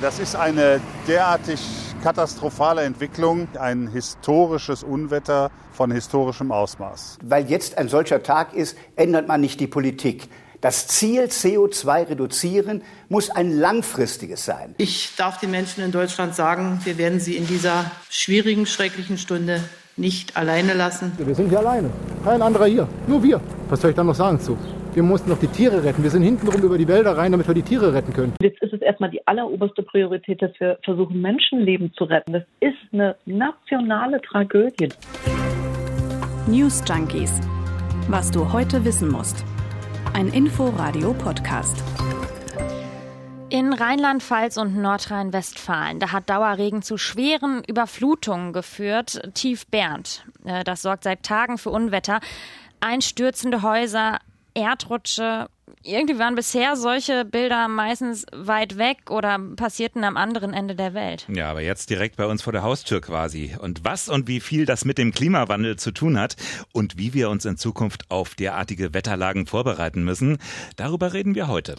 Das ist eine derartig katastrophale Entwicklung, ein historisches Unwetter von historischem Ausmaß. Weil jetzt ein solcher Tag ist, ändert man nicht die Politik. Das Ziel CO2 reduzieren muss ein langfristiges sein. Ich darf den Menschen in Deutschland sagen, wir werden sie in dieser schwierigen, schrecklichen Stunde nicht alleine lassen. Wir sind hier alleine. Kein anderer hier. Nur wir. Was soll ich da noch sagen zu? Wir mussten noch die Tiere retten. Wir sind hintenrum über die Wälder rein, damit wir die Tiere retten können. Jetzt ist es erstmal die alleroberste Priorität, dass wir versuchen, Menschenleben zu retten. Das ist eine nationale Tragödie. News Junkies. Was du heute wissen musst. Ein Info-Radio-Podcast. In Rheinland-Pfalz und Nordrhein-Westfalen, da hat Dauerregen zu schweren Überflutungen geführt. Tief Bernd. Äh, das sorgt seit Tagen für Unwetter. Einstürzende Häuser, Erdrutsche. Irgendwie waren bisher solche Bilder meistens weit weg oder passierten am anderen Ende der Welt. Ja, aber jetzt direkt bei uns vor der Haustür quasi. Und was und wie viel das mit dem Klimawandel zu tun hat und wie wir uns in Zukunft auf derartige Wetterlagen vorbereiten müssen, darüber reden wir heute.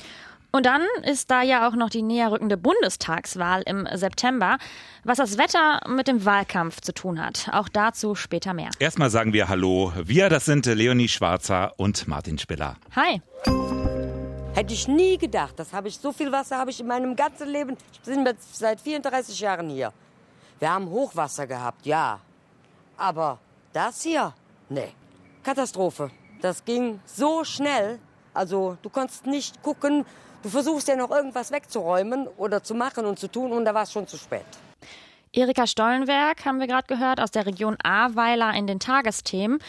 Und dann ist da ja auch noch die näher rückende Bundestagswahl im September, was das Wetter mit dem Wahlkampf zu tun hat. Auch dazu später mehr. Erstmal sagen wir Hallo. Wir, das sind Leonie Schwarzer und Martin Spiller. Hi. Hätte ich nie gedacht. Das habe ich so viel Wasser habe ich in meinem ganzen Leben. Ich bin seit 34 Jahren hier. Wir haben Hochwasser gehabt, ja. Aber das hier, nee. Katastrophe. Das ging so schnell. Also du konntest nicht gucken, Du versuchst ja noch irgendwas wegzuräumen oder zu machen und zu tun und da war es schon zu spät. Erika Stollenberg haben wir gerade gehört aus der Region Ahrweiler in den Tagesthemen.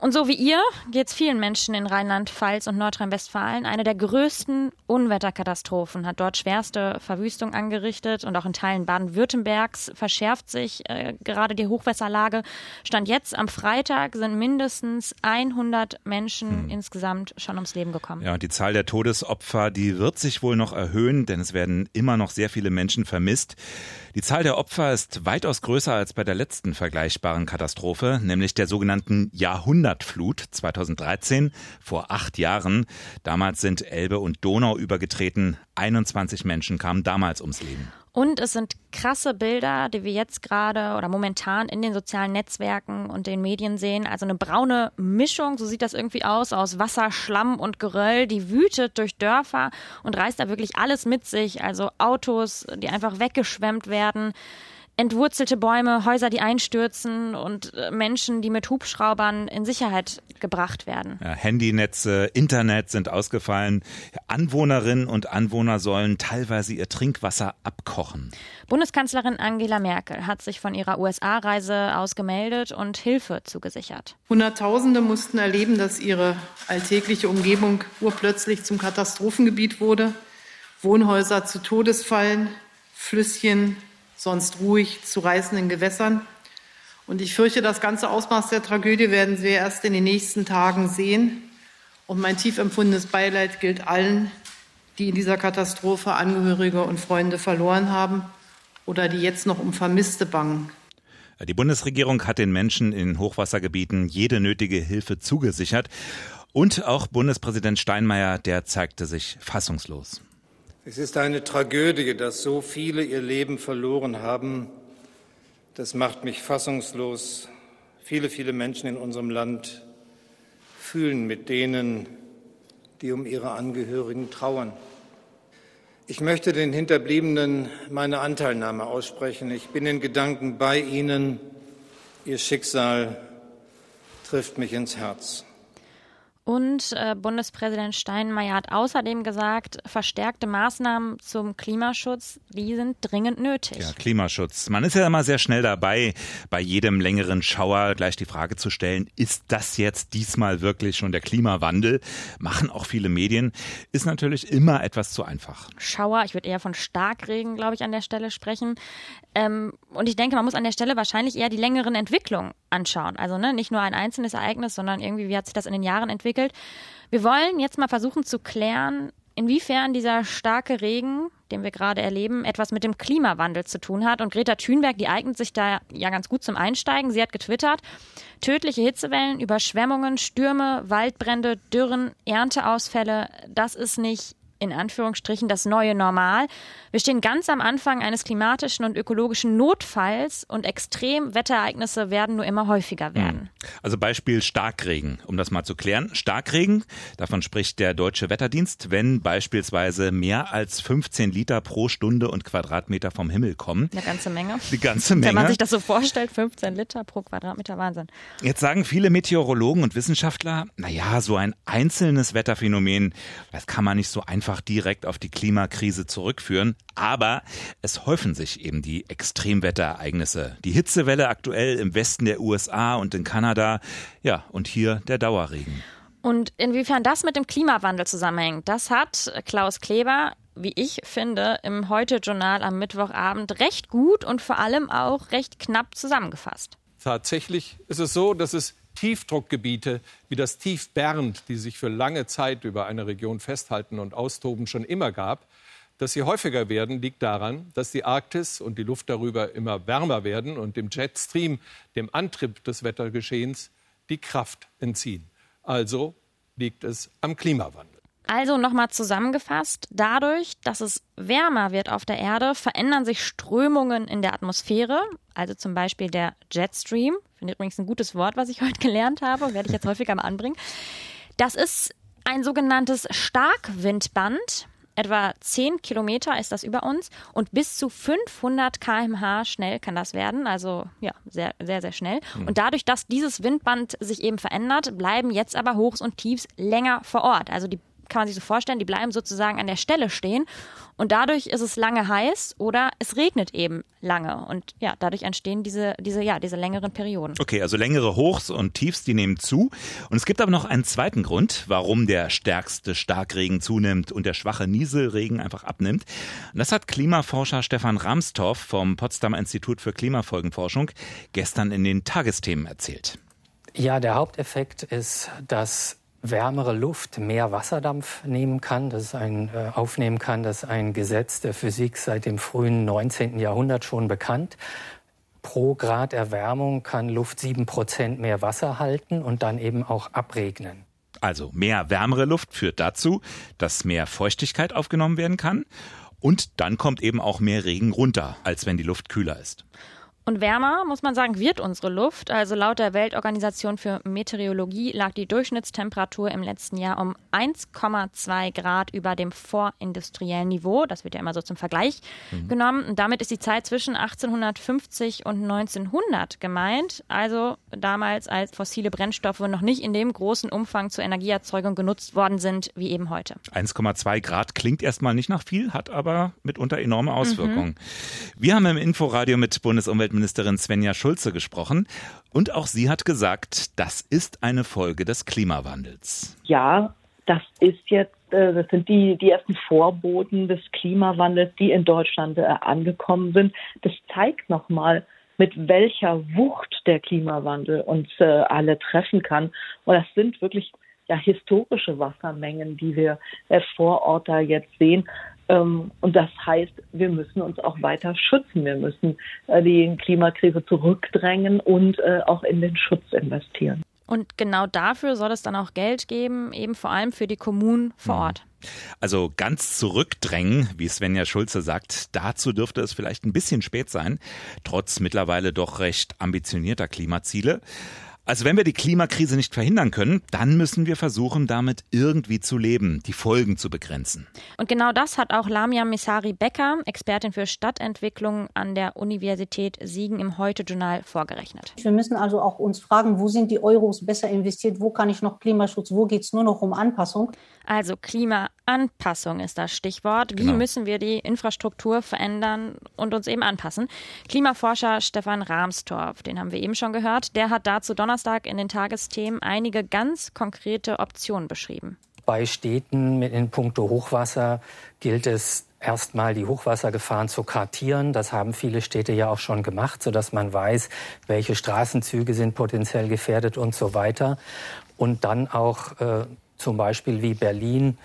Und so wie ihr geht es vielen Menschen in Rheinland-Pfalz und Nordrhein-Westfalen. Eine der größten Unwetterkatastrophen hat dort schwerste Verwüstung angerichtet und auch in Teilen Baden-Württembergs verschärft sich äh, gerade die Hochwasserlage. Stand jetzt am Freitag sind mindestens 100 Menschen hm. insgesamt schon ums Leben gekommen. Ja, die Zahl der Todesopfer, die wird sich wohl noch erhöhen, denn es werden immer noch sehr viele Menschen vermisst. Die Zahl der Opfer ist weitaus größer als bei der letzten vergleichbaren Katastrophe, nämlich der sogenannten Jahrhundertflut 2013 vor acht Jahren. Damals sind Elbe und Donau übergetreten. 21 Menschen kamen damals ums Leben. Und es sind krasse Bilder, die wir jetzt gerade oder momentan in den sozialen Netzwerken und den Medien sehen. Also eine braune Mischung, so sieht das irgendwie aus, aus Wasser, Schlamm und Geröll, die wütet durch Dörfer und reißt da wirklich alles mit sich. Also Autos, die einfach weggeschwemmt werden entwurzelte Bäume, Häuser, die einstürzen und äh, Menschen, die mit Hubschraubern in Sicherheit gebracht werden. Ja, Handynetze, Internet sind ausgefallen. Anwohnerinnen und Anwohner sollen teilweise ihr Trinkwasser abkochen. Bundeskanzlerin Angela Merkel hat sich von ihrer USA-Reise aus gemeldet und Hilfe zugesichert. Hunderttausende mussten erleben, dass ihre alltägliche Umgebung urplötzlich zum Katastrophengebiet wurde. Wohnhäuser zu Todesfallen, Flüsschen sonst ruhig zu reißenden Gewässern. Und ich fürchte, das ganze Ausmaß der Tragödie werden wir erst in den nächsten Tagen sehen. Und mein tief empfundenes Beileid gilt allen, die in dieser Katastrophe Angehörige und Freunde verloren haben oder die jetzt noch um Vermisste bangen. Die Bundesregierung hat den Menschen in Hochwassergebieten jede nötige Hilfe zugesichert. Und auch Bundespräsident Steinmeier, der zeigte sich fassungslos. Es ist eine Tragödie, dass so viele ihr Leben verloren haben. Das macht mich fassungslos. Viele, viele Menschen in unserem Land fühlen mit denen, die um ihre Angehörigen trauern. Ich möchte den Hinterbliebenen meine Anteilnahme aussprechen. Ich bin in Gedanken bei Ihnen. Ihr Schicksal trifft mich ins Herz. Und äh, Bundespräsident Steinmeier hat außerdem gesagt, verstärkte Maßnahmen zum Klimaschutz, die sind dringend nötig. Ja, Klimaschutz. Man ist ja immer sehr schnell dabei, bei jedem längeren Schauer gleich die Frage zu stellen, ist das jetzt diesmal wirklich schon der Klimawandel? Machen auch viele Medien. Ist natürlich immer etwas zu einfach. Schauer, ich würde eher von Starkregen, glaube ich, an der Stelle sprechen. Ähm, und ich denke, man muss an der Stelle wahrscheinlich eher die längeren Entwicklungen anschauen. Also ne, nicht nur ein einzelnes Ereignis, sondern irgendwie, wie hat sich das in den Jahren entwickelt. Wir wollen jetzt mal versuchen zu klären, inwiefern dieser starke Regen, den wir gerade erleben, etwas mit dem Klimawandel zu tun hat. Und Greta Thunberg, die eignet sich da ja ganz gut zum Einsteigen. Sie hat getwittert, tödliche Hitzewellen, Überschwemmungen, Stürme, Waldbrände, Dürren, Ernteausfälle, das ist nicht in Anführungsstrichen das neue Normal. Wir stehen ganz am Anfang eines klimatischen und ökologischen Notfalls und Extremwetterereignisse werden nur immer häufiger werden. Also Beispiel Starkregen, um das mal zu klären. Starkregen, davon spricht der Deutsche Wetterdienst, wenn beispielsweise mehr als 15 Liter pro Stunde und Quadratmeter vom Himmel kommen. Eine ganze Menge. Die ganze Menge. Wenn man sich das so vorstellt, 15 Liter pro Quadratmeter, Wahnsinn. Jetzt sagen viele Meteorologen und Wissenschaftler, naja, so ein einzelnes Wetterphänomen, das kann man nicht so einfach direkt auf die Klimakrise zurückführen. Aber es häufen sich eben die Extremwetterereignisse. Die Hitzewelle aktuell im Westen der USA und in Kanada. Ja, und hier der Dauerregen. Und inwiefern das mit dem Klimawandel zusammenhängt, das hat Klaus Kleber, wie ich finde, im Heute-Journal am Mittwochabend recht gut und vor allem auch recht knapp zusammengefasst. Tatsächlich ist es so, dass es Tiefdruckgebiete wie das Tief Bernd, die sich für lange Zeit über eine Region festhalten und austoben, schon immer gab, dass sie häufiger werden, liegt daran, dass die Arktis und die Luft darüber immer wärmer werden und dem Jetstream, dem Antrieb des Wettergeschehens, die Kraft entziehen. Also liegt es am Klimawandel. Also nochmal zusammengefasst, dadurch, dass es wärmer wird auf der Erde, verändern sich Strömungen in der Atmosphäre, also zum Beispiel der Jetstream. Finde ich übrigens ein gutes Wort, was ich heute gelernt habe, werde ich jetzt häufiger mal anbringen. Das ist ein sogenanntes Starkwindband. Etwa 10 Kilometer ist das über uns und bis zu 500 km/h schnell kann das werden. Also ja, sehr, sehr, sehr schnell. Mhm. Und dadurch, dass dieses Windband sich eben verändert, bleiben jetzt aber Hochs und Tiefs länger vor Ort. Also die kann man sich so vorstellen, die bleiben sozusagen an der Stelle stehen und dadurch ist es lange heiß oder es regnet eben lange und ja, dadurch entstehen diese, diese, ja, diese längeren Perioden. Okay, also längere Hochs und Tiefs, die nehmen zu. Und es gibt aber noch einen zweiten Grund, warum der stärkste Starkregen zunimmt und der schwache Nieselregen einfach abnimmt. Und das hat Klimaforscher Stefan Ramstorff vom Potsdamer Institut für Klimafolgenforschung gestern in den Tagesthemen erzählt. Ja, der Haupteffekt ist, dass wärmere Luft mehr Wasserdampf nehmen kann, das ein, äh, aufnehmen kann. Das ist ein Gesetz der Physik seit dem frühen 19. Jahrhundert schon bekannt. Pro Grad Erwärmung kann Luft sieben Prozent mehr Wasser halten und dann eben auch abregnen. Also mehr wärmere Luft führt dazu, dass mehr Feuchtigkeit aufgenommen werden kann. Und dann kommt eben auch mehr Regen runter, als wenn die Luft kühler ist. Und wärmer, muss man sagen, wird unsere Luft. Also laut der Weltorganisation für Meteorologie lag die Durchschnittstemperatur im letzten Jahr um 1,2 Grad über dem vorindustriellen Niveau. Das wird ja immer so zum Vergleich mhm. genommen. Und damit ist die Zeit zwischen 1850 und 1900 gemeint. Also damals, als fossile Brennstoffe noch nicht in dem großen Umfang zur Energieerzeugung genutzt worden sind, wie eben heute. 1,2 Grad klingt erstmal nicht nach viel, hat aber mitunter enorme Auswirkungen. Mhm. Wir haben im Inforadio mit Bundesumwelt Umweltministerin Svenja Schulze gesprochen. Und auch sie hat gesagt, das ist eine Folge des Klimawandels. Ja, das ist jetzt, äh, das sind die, die ersten Vorboten des Klimawandels, die in Deutschland äh, angekommen sind. Das zeigt nochmal, mit welcher Wucht der Klimawandel uns äh, alle treffen kann. Und das sind wirklich ja, historische Wassermengen, die wir vor Ort da jetzt sehen. Ähm, und das heißt, wir müssen uns auch weiter schützen. Wir müssen äh, die Klimakrise zurückdrängen und äh, auch in den Schutz investieren. Und genau dafür soll es dann auch Geld geben, eben vor allem für die Kommunen vor mhm. Ort. Also ganz zurückdrängen, wie Svenja Schulze sagt, dazu dürfte es vielleicht ein bisschen spät sein, trotz mittlerweile doch recht ambitionierter Klimaziele. Also wenn wir die Klimakrise nicht verhindern können, dann müssen wir versuchen, damit irgendwie zu leben, die Folgen zu begrenzen. Und genau das hat auch Lamia Misari Becker, Expertin für Stadtentwicklung an der Universität Siegen im Heute-Journal vorgerechnet. Wir müssen also auch uns fragen, wo sind die Euros besser investiert, wo kann ich noch Klimaschutz, wo geht es nur noch um Anpassung? Also Klimaanpassung ist das Stichwort. Wie genau. müssen wir die Infrastruktur verändern und uns eben anpassen? Klimaforscher Stefan Rahmstorff, den haben wir eben schon gehört, der hat dazu Donnerstag in den Tagesthemen einige ganz konkrete Optionen beschrieben. Bei Städten mit in puncto Hochwasser gilt es erstmal die Hochwassergefahren zu kartieren. Das haben viele Städte ja auch schon gemacht, sodass man weiß, welche Straßenzüge sind potenziell gefährdet und so weiter. Und dann auch äh, zum Beispiel wie Berlin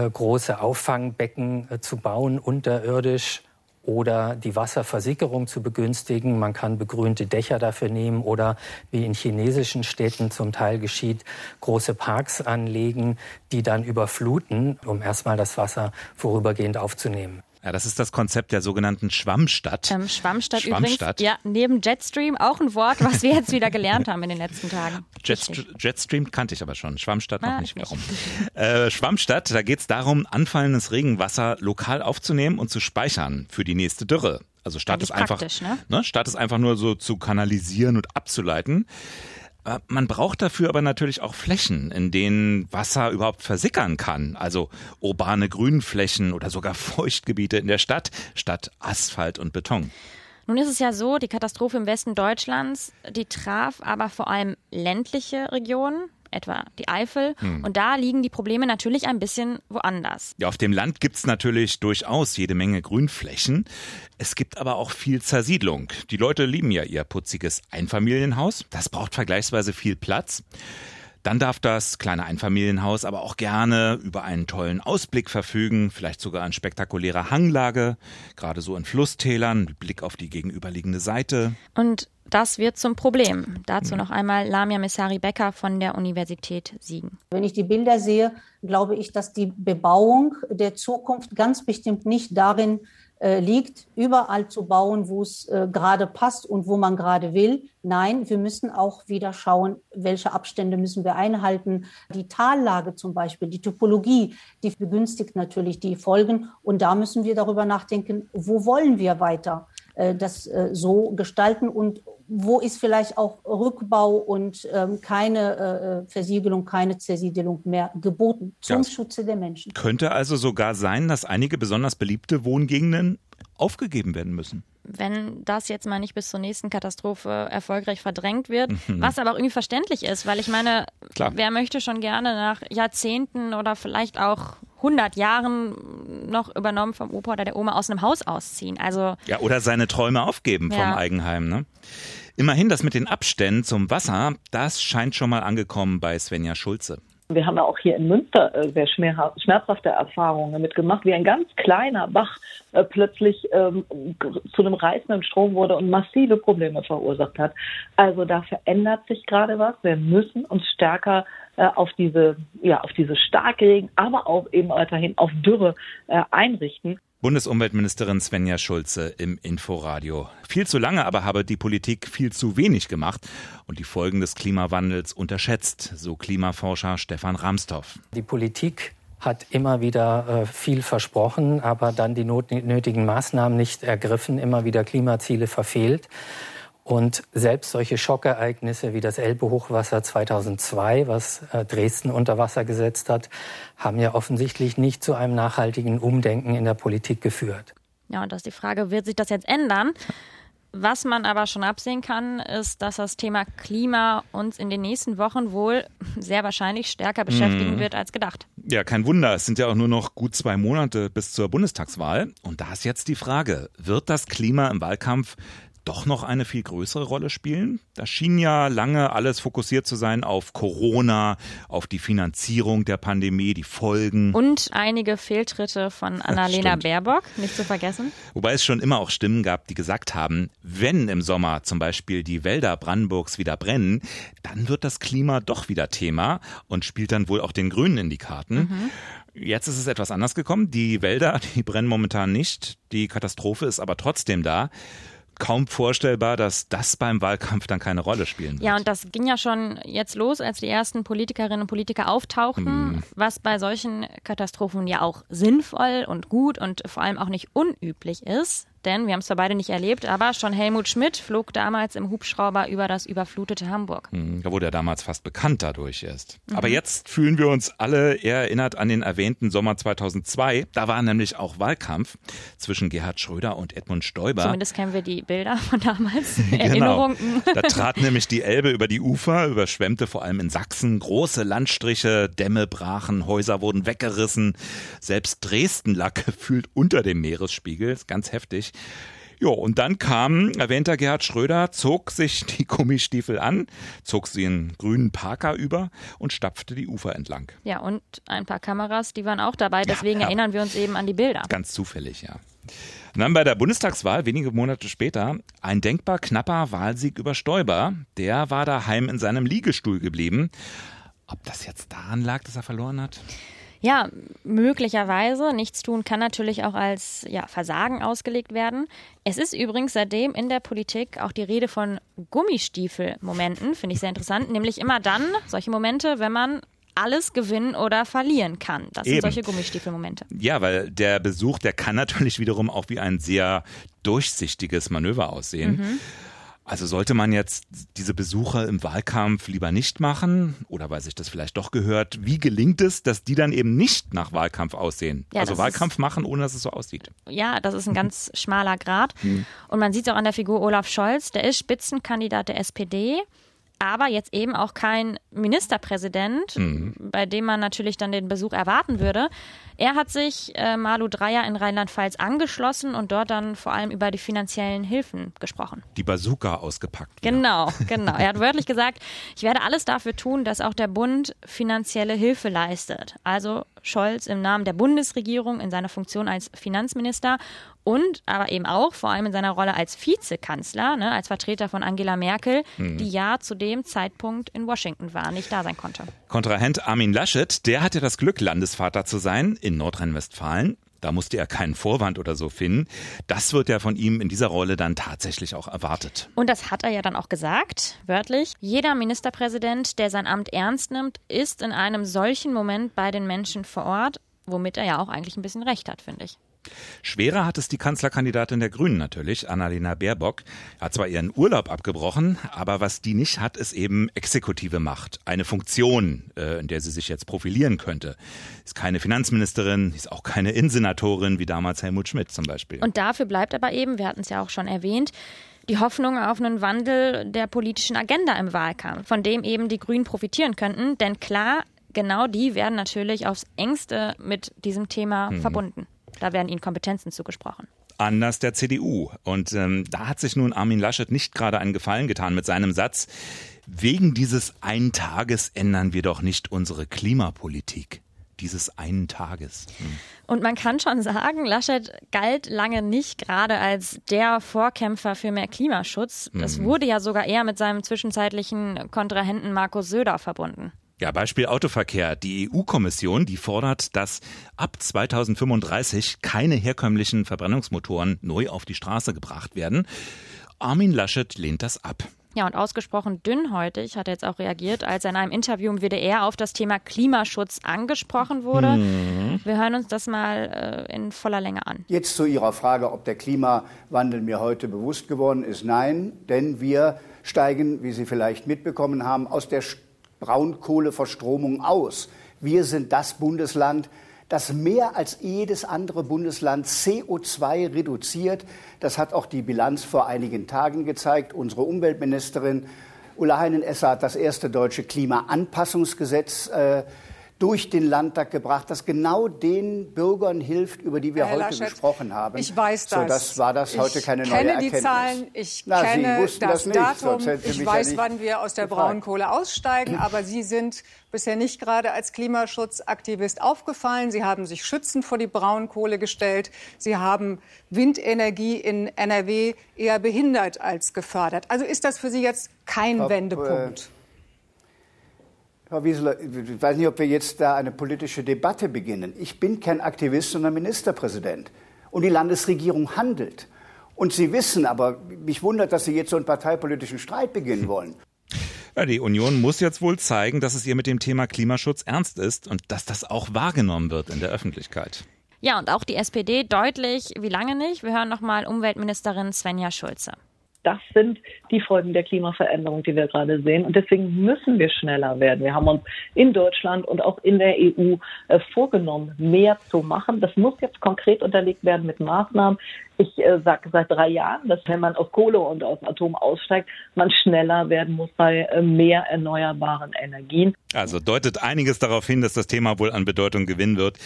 große Auffangbecken äh, zu bauen unterirdisch oder die Wasserversickerung zu begünstigen. Man kann begrünte Dächer dafür nehmen oder wie in chinesischen Städten zum Teil geschieht, große Parks anlegen, die dann überfluten, um erstmal das Wasser vorübergehend aufzunehmen. Ja, das ist das Konzept der sogenannten Schwammstadt. Ähm, Schwammstadt, Schwammstadt. übrigens, ja, neben Jetstream auch ein Wort, was wir jetzt wieder gelernt haben in den letzten Tagen. Jet, Jetstream kannte ich aber schon, Schwammstadt noch Ah, nicht. ich Warum? Äh, Schwammstadt, da geht es darum, anfallendes Regenwasser lokal aufzunehmen und zu speichern für die nächste Dürre. Also statt es einfach, ne? ne, statt es einfach nur so zu kanalisieren und abzuleiten. Äh, Man braucht dafür aber natürlich auch Flächen, in denen Wasser überhaupt versickern kann. Also urbane Grünflächen oder sogar Feuchtgebiete in der Stadt statt Asphalt und Beton. Nun ist es ja so, die Katastrophe im Westen Deutschlands, die traf aber vor allem ländliche Regionen, etwa die Eifel. Hm. Und da liegen die Probleme natürlich ein bisschen woanders. Ja, auf dem Land gibt's natürlich durchaus jede Menge Grünflächen. Es gibt aber auch viel Zersiedlung. Die Leute lieben ja ihr putziges Einfamilienhaus. Das braucht vergleichsweise viel Platz. Dann darf das kleine Einfamilienhaus aber auch gerne über einen tollen Ausblick verfügen, vielleicht sogar an spektakulärer Hanglage, gerade so in Flusstälern, mit Blick auf die gegenüberliegende Seite. Und das wird zum Problem. Dazu noch einmal Lamia Messari Becker von der Universität Siegen. Wenn ich die Bilder sehe, glaube ich, dass die Bebauung der Zukunft ganz bestimmt nicht darin äh, liegt, überall zu bauen, wo es äh, gerade passt und wo man gerade will. Nein, wir müssen auch wieder schauen, welche Abstände müssen wir einhalten. Die Tallage zum Beispiel, die Topologie, die begünstigt natürlich die Folgen. Und da müssen wir darüber nachdenken, wo wollen wir weiter das äh, so gestalten und wo ist vielleicht auch Rückbau und ähm, keine äh, Versiegelung, keine Zersiedelung mehr geboten zum Ja. Schutze der Menschen. Könnte also sogar sein, dass einige besonders beliebte Wohngegenden aufgegeben werden müssen. Wenn das jetzt mal nicht bis zur nächsten Katastrophe erfolgreich verdrängt wird, Mhm. was aber auch irgendwie verständlich ist, weil ich meine, Klar. wer möchte schon gerne nach Jahrzehnten oder vielleicht auch 100 Jahren noch übernommen vom Opa oder der Oma aus einem Haus ausziehen? Also Ja, oder seine Träume aufgeben vom Ja. Eigenheim. Ne? Immerhin das mit den Abständen zum Wasser, das scheint schon mal angekommen bei Svenja Schulze. Wir haben ja auch hier in Münster äh, sehr schmerzhafte Erfahrungen damit gemacht, wie ein ganz kleiner Bach äh, plötzlich ähm, zu einem reißenden Strom wurde und massive Probleme verursacht hat. Also da verändert sich gerade was. Wir müssen uns stärker äh, auf diese, ja, auf diese Starkregen, aber auch eben weiterhin auf Dürre einrichten. Bundesumweltministerin Svenja Schulze im Inforadio. Viel zu lange aber habe die Politik viel zu wenig gemacht und die Folgen des Klimawandels unterschätzt, so Klimaforscher Stefan Ramstorff. Die Politik hat immer wieder äh, viel versprochen, aber dann die not nötigen Maßnahmen nicht ergriffen, immer wieder Klimaziele verfehlt. Und selbst solche Schockereignisse wie das Elbe-Hochwasser 2002, was äh, Dresden unter Wasser gesetzt hat, haben ja offensichtlich nicht zu einem nachhaltigen Umdenken in der Politik geführt. Ja, und das ist die Frage, wird sich das jetzt ändern? Was man aber schon absehen kann, ist, dass das Thema Klima uns in den nächsten Wochen wohl sehr wahrscheinlich stärker beschäftigen Mhm. wird als gedacht. Ja, kein Wunder, es sind ja auch nur noch gut zwei Monate bis zur Bundestagswahl. Und da ist jetzt die Frage, wird das Klima im Wahlkampf doch noch eine viel größere Rolle spielen? Da schien ja lange alles fokussiert zu sein auf Corona, auf die Finanzierung der Pandemie, die Folgen. Und einige Fehltritte von Annalena. Baerbock, nicht zu vergessen. Wobei es schon immer auch Stimmen gab, die gesagt haben, wenn im Sommer zum Beispiel die Wälder Brandenburgs wieder brennen, dann wird das Klima doch wieder Thema und spielt dann wohl auch den Grünen in die Karten. Jetzt ist es etwas anders gekommen. Die Wälder, die brennen momentan nicht. Die Katastrophe ist aber trotzdem da. Kaum vorstellbar, dass das beim Wahlkampf dann keine Rolle spielen wird. Ja, und das ging ja schon jetzt los, als die ersten Politikerinnen und Politiker auftauchten, Mhm. was bei solchen Katastrophen ja auch sinnvoll und gut und vor allem auch nicht unüblich ist. Denn wir haben es zwar beide nicht erlebt, aber schon Helmut Schmidt flog damals im Hubschrauber über das überflutete Hamburg. Hm, Da wurde er damals fast bekannt dadurch erst. Mhm. Aber jetzt fühlen wir uns alle eher erinnert an den erwähnten Sommer 2002. Da war nämlich auch Wahlkampf zwischen Gerhard Schröder und Edmund Stoiber. Zumindest kennen wir die Bilder von damals. Genau. Erinnerungen. Da trat nämlich die Elbe über die Ufer, überschwemmte vor allem in Sachsen große Landstriche, Dämme brachen, Häuser wurden weggerissen. Selbst Dresden lag gefühlt unter dem Meeresspiegel. Ist ganz heftig. Ja, und dann kam erwähnter Gerhard Schröder, zog sich die Gummistiefel an, zog sie in grünen Parker über und stapfte die Ufer entlang. Ja, und ein paar Kameras, die waren auch dabei. Deswegen ja. erinnern wir uns eben an die Bilder. Ganz zufällig, ja. Und dann bei der Bundestagswahl, wenige Monate später, ein denkbar knapper Wahlsieg über Stoiber. Der war daheim in seinem Liegestuhl geblieben. Ob das jetzt daran lag, dass er verloren hat? Ja, möglicherweise. Nichts tun kann natürlich auch als ja, Versagen ausgelegt werden. Es ist übrigens seitdem in der Politik auch die Rede von Gummistiefelmomenten, finde ich sehr interessant. Nämlich immer dann solche Momente, wenn man alles gewinnen oder verlieren kann. Das Eben. sind solche Gummistiefelmomente. Ja, weil der Besuch, der kann natürlich wiederum auch wie ein sehr durchsichtiges Manöver aussehen. Mhm. Also sollte man jetzt diese Besuche im Wahlkampf lieber nicht machen oder weil sich das vielleicht doch gehört, wie gelingt es, dass die dann eben nicht nach Wahlkampf aussehen? Ja, also Wahlkampf ist, machen, ohne dass es so aussieht. Ja, das ist ein ganz schmaler Grad. Hm. Und man sieht es auch an der Figur Olaf Scholz, der ist Spitzenkandidat der SPD aber jetzt eben auch kein Ministerpräsident, mhm. bei dem man natürlich dann den Besuch erwarten würde. Er hat sich äh, Malu Dreyer in Rheinland-Pfalz angeschlossen und dort dann vor allem über die finanziellen Hilfen gesprochen. Die Bazooka ausgepackt. Wieder. Genau, genau. Er hat wörtlich gesagt, ich werde alles dafür tun, dass auch der Bund finanzielle Hilfe leistet. Also Scholz im Namen der Bundesregierung in seiner Funktion als Finanzminister und aber eben auch vor allem in seiner Rolle als Vizekanzler, ne, als Vertreter von Angela Merkel, mhm. die ja zu dem Zeitpunkt in Washington war, nicht da sein konnte. Kontrahent Armin Laschet, der hatte das Glück, Landesvater zu sein in Nordrhein-Westfalen. Da musste er keinen Vorwand oder so finden. Das wird ja von ihm in dieser Rolle dann tatsächlich auch erwartet. Und das hat er ja dann auch gesagt, wörtlich. Jeder Ministerpräsident, der sein Amt ernst nimmt, ist in einem solchen Moment bei den Menschen vor Ort, womit er ja auch eigentlich ein bisschen recht hat, finde ich. Schwerer hat es die Kanzlerkandidatin der Grünen natürlich, Annalena Baerbock. Hat zwar ihren Urlaub abgebrochen, aber was die nicht hat, ist eben exekutive Macht. Eine Funktion, äh, in der sie sich jetzt profilieren könnte. Ist keine Finanzministerin, ist auch keine Innensenatorin wie damals Helmut Schmidt zum Beispiel. Und dafür bleibt aber eben, wir hatten es ja auch schon erwähnt, die Hoffnung auf einen Wandel der politischen Agenda im Wahlkampf, von dem eben die Grünen profitieren könnten. Denn klar, genau die werden natürlich aufs engste mit diesem Thema mhm. verbunden. Da werden ihnen Kompetenzen zugesprochen anders der CDU. Und ähm, da hat sich nun Armin Laschet nicht gerade einen Gefallen getan mit seinem Satz, wegen dieses einen Tages ändern wir doch nicht unsere Klimapolitik. Dieses einen Tages. Hm. Und man kann schon sagen, Laschet galt lange nicht gerade als der Vorkämpfer für mehr Klimaschutz. Das hm. wurde ja sogar eher mit seinem zwischenzeitlichen Kontrahenten Markus Söder verbunden. Ja, Beispiel Autoverkehr. Die EU-Kommission, die fordert, dass ab 2035 keine herkömmlichen Verbrennungsmotoren neu auf die Straße gebracht werden. Armin Laschet lehnt das ab. Ja, und ausgesprochen dünnhäutig hat er jetzt auch reagiert, als er in einem Interview im WDR auf das Thema Klimaschutz angesprochen wurde. Mhm. Wir hören uns das mal äh, in voller Länge an. Jetzt zu Ihrer Frage, ob der Klimawandel mir heute bewusst geworden ist. Nein, denn wir steigen, wie Sie vielleicht mitbekommen haben, aus der Braunkohleverstromung aus. Wir sind das Bundesland, das mehr als jedes andere Bundesland CO2 reduziert. Das hat auch die Bilanz vor einigen Tagen gezeigt. Unsere Umweltministerin Ulla Heinen-Esser hat das erste deutsche Klimaanpassungsgesetz äh, durch den Landtag gebracht, das genau den Bürgern hilft, über die wir Herr heute Laschet, gesprochen haben. Ich weiß das. So, das war das heute keine neue Erkenntnis. Ich kenne die Zahlen, ich Na, kenne das, das Datum, ich weiß, ja wann wir aus der gefragt. Braunkohle aussteigen, aber Sie sind bisher nicht gerade als Klimaschutzaktivist aufgefallen. Sie haben sich schützend vor die Braunkohle gestellt. Sie haben Windenergie in NRW eher behindert als gefördert. Also ist das für Sie jetzt kein Ob, Wendepunkt? Äh, Frau Wieseler, ich weiß nicht, ob wir jetzt da eine politische Debatte beginnen. Ich bin kein Aktivist, sondern Ministerpräsident. Und die Landesregierung handelt. Und Sie wissen aber, mich wundert, dass Sie jetzt so einen parteipolitischen Streit beginnen wollen. Ja, die Union muss jetzt wohl zeigen, dass es ihr mit dem Thema Klimaschutz ernst ist und dass das auch wahrgenommen wird in der Öffentlichkeit. Ja, und auch die SPD deutlich, wie lange nicht? Wir hören nochmal Umweltministerin Svenja Schulze das sind die Folgen der Klimaveränderung, die wir gerade sehen. Und deswegen müssen wir schneller werden. Wir haben uns in Deutschland und auch in der EU äh, vorgenommen, mehr zu machen. Das muss jetzt konkret unterlegt werden mit Maßnahmen. Ich äh, sage seit drei Jahren, dass wenn man aus Kohle und aus Atom aussteigt, man schneller werden muss bei äh, mehr erneuerbaren Energien. Also deutet einiges darauf hin, dass das Thema wohl an Bedeutung gewinnen wird.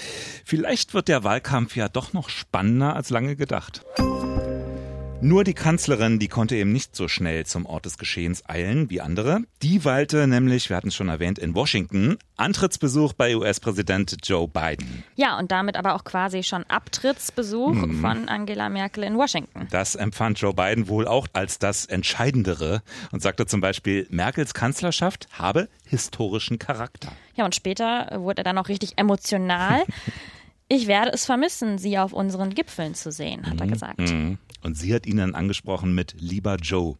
Vielleicht wird der Wahlkampf ja doch noch spannender als lange gedacht. Nur die Kanzlerin, die konnte eben nicht so schnell zum Ort des Geschehens eilen wie andere. Die weilte nämlich, wir hatten es schon erwähnt, in Washington. Antrittsbesuch bei US-Präsident Joe Biden. Ja, und damit aber auch quasi schon Abtrittsbesuch hm. von Angela Merkel in Washington. Das empfand Joe Biden wohl auch als das Entscheidendere und sagte zum Beispiel, Merkels Kanzlerschaft habe historischen Charakter. Ja, und später wurde er dann auch richtig emotional. Ich werde es vermissen, Sie auf unseren Gipfeln zu sehen, hat er mhm. gesagt. Mhm. Und sie hat ihn dann angesprochen mit lieber Joe.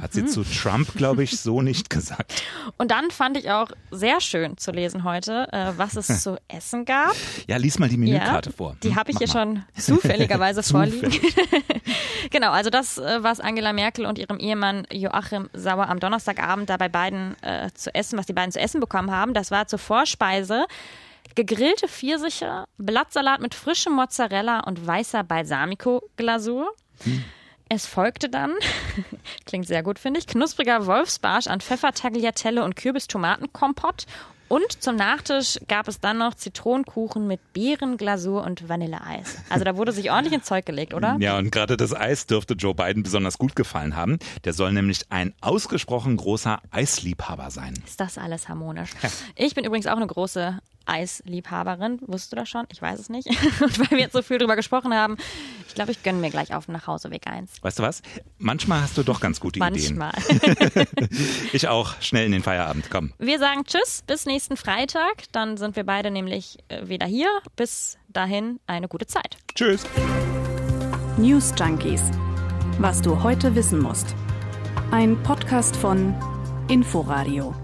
Hat sie mhm. zu Trump, glaube ich, so nicht gesagt. Und dann fand ich auch sehr schön zu lesen heute, äh, was es zu essen gab. Ja, lies mal die Menükarte ja, vor. Die habe ich hier schon zufälligerweise vorliegen. genau, also das, äh, was Angela Merkel und ihrem Ehemann Joachim Sauer am Donnerstagabend da bei beiden äh, zu essen, was die beiden zu essen bekommen haben, das war zur Vorspeise gegrillte Pfirsiche, Blattsalat mit frischem Mozzarella und weißer Balsamico-Glasur. Hm. Es folgte dann, klingt sehr gut, finde ich, knuspriger Wolfsbarsch an Pfeffertagliatelle und Kürbistomatenkompott und zum Nachtisch gab es dann noch Zitronenkuchen mit Beerenglasur und Vanilleeis. Also da wurde sich ordentlich ins Zeug gelegt, oder? Ja, und gerade das Eis dürfte Joe Biden besonders gut gefallen haben. Der soll nämlich ein ausgesprochen großer Eisliebhaber sein. Ist das alles harmonisch? Ich bin übrigens auch eine große Eisliebhaberin. Wusstest du das schon? Ich weiß es nicht. Und weil wir jetzt so viel drüber gesprochen haben, ich glaube, ich gönne mir gleich auf dem Nachhauseweg eins. Weißt du was? Manchmal hast du doch ganz gute Manchmal. Ideen. Manchmal. ich auch. Schnell in den Feierabend. Komm. Wir sagen Tschüss, bis nächsten Freitag. Dann sind wir beide nämlich äh, wieder hier. Bis dahin eine gute Zeit. Tschüss. News Junkies. Was du heute wissen musst. Ein Podcast von Inforadio.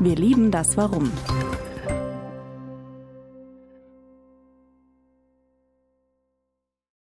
Wir lieben das Warum.